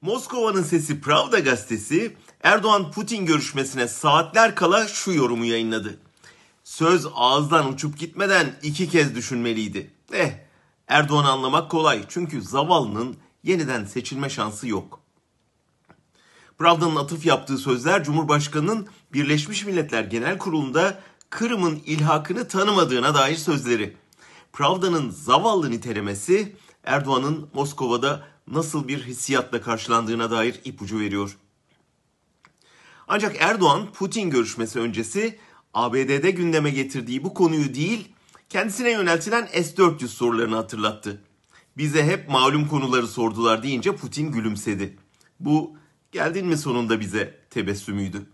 Moskova'nın sesi Pravda gazetesi Erdoğan-Putin görüşmesine saatler kala şu yorumu yayınladı. Söz ağızdan uçup gitmeden iki kez düşünmeliydi. Eh, Erdoğan'ı anlamak kolay çünkü zavallının yeniden seçilme şansı yok. Pravda'nın atıf yaptığı sözler Cumhurbaşkanı'nın Birleşmiş Milletler Genel Kurulu'nda Kırım'ın ilhakını tanımadığına dair sözleri. Pravda'nın zavallı nitelemesi Erdoğan'ın Moskova'da nasıl bir hissiyatla karşılandığına dair ipucu veriyor. Ancak Erdoğan Putin görüşmesi öncesi ABD'de gündeme getirdiği bu konuyu değil, kendisine yöneltilen S-400 sorularını hatırlattı. Bize hep malum konuları sordular deyince Putin gülümsedi. Bu geldin mi sonunda bize tebessümüydü.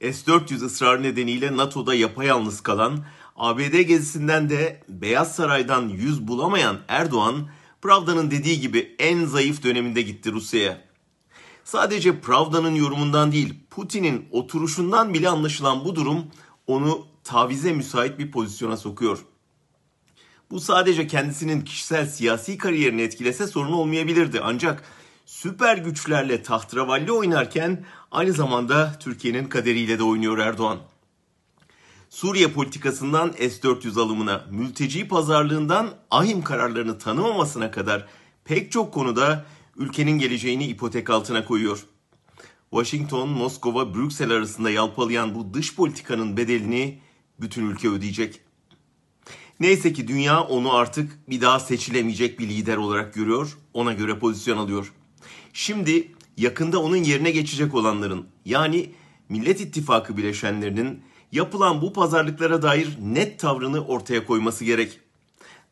S-400 ısrar nedeniyle NATO'da yapayalnız kalan, ABD gezisinden de Beyaz Saray'dan yüz bulamayan Erdoğan, Pravda'nın dediği gibi en zayıf döneminde gitti Rusya'ya. Sadece Pravda'nın yorumundan değil, Putin'in oturuşundan bile anlaşılan bu durum onu tavize müsait bir pozisyona sokuyor. Bu sadece kendisinin kişisel siyasi kariyerini etkilese sorun olmayabilirdi. Ancak süper güçlerle tahtravalli oynarken aynı zamanda Türkiye'nin kaderiyle de oynuyor Erdoğan. Suriye politikasından S-400 alımına, mülteci pazarlığından ahim kararlarını tanımamasına kadar pek çok konuda ülkenin geleceğini ipotek altına koyuyor. Washington, Moskova, Brüksel arasında yalpalayan bu dış politikanın bedelini bütün ülke ödeyecek. Neyse ki dünya onu artık bir daha seçilemeyecek bir lider olarak görüyor, ona göre pozisyon alıyor. Şimdi yakında onun yerine geçecek olanların yani Millet İttifakı bileşenlerinin yapılan bu pazarlıklara dair net tavrını ortaya koyması gerek.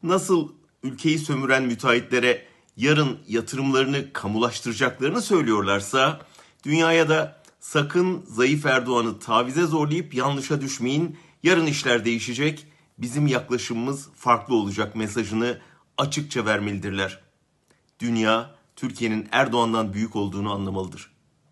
Nasıl ülkeyi sömüren müteahhitlere yarın yatırımlarını kamulaştıracaklarını söylüyorlarsa dünyaya da sakın zayıf Erdoğan'ı tavize zorlayıp yanlışa düşmeyin. Yarın işler değişecek. Bizim yaklaşımımız farklı olacak mesajını açıkça vermelidirler. Dünya Türkiye'nin Erdoğan'dan büyük olduğunu anlamalıdır.